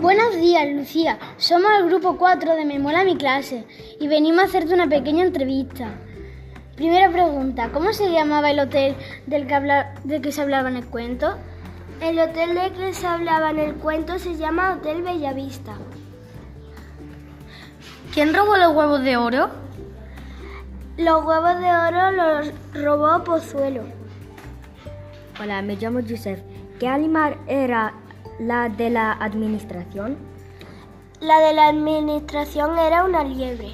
Buenos días, Lucía. Somos el grupo 4 de Me Mola mi clase y venimos a hacerte una pequeña entrevista. Primera pregunta, ¿cómo se llamaba el hotel del que, habla- del que se hablaba en el cuento? El hotel del que se hablaba en el cuento se llama Hotel Bellavista. ¿Quién robó los huevos de oro? Los huevos de oro los robó Pozuelo. Hola, me llamo Yusef. ¿Qué animal era la de la administración? La de la administración era una liebre.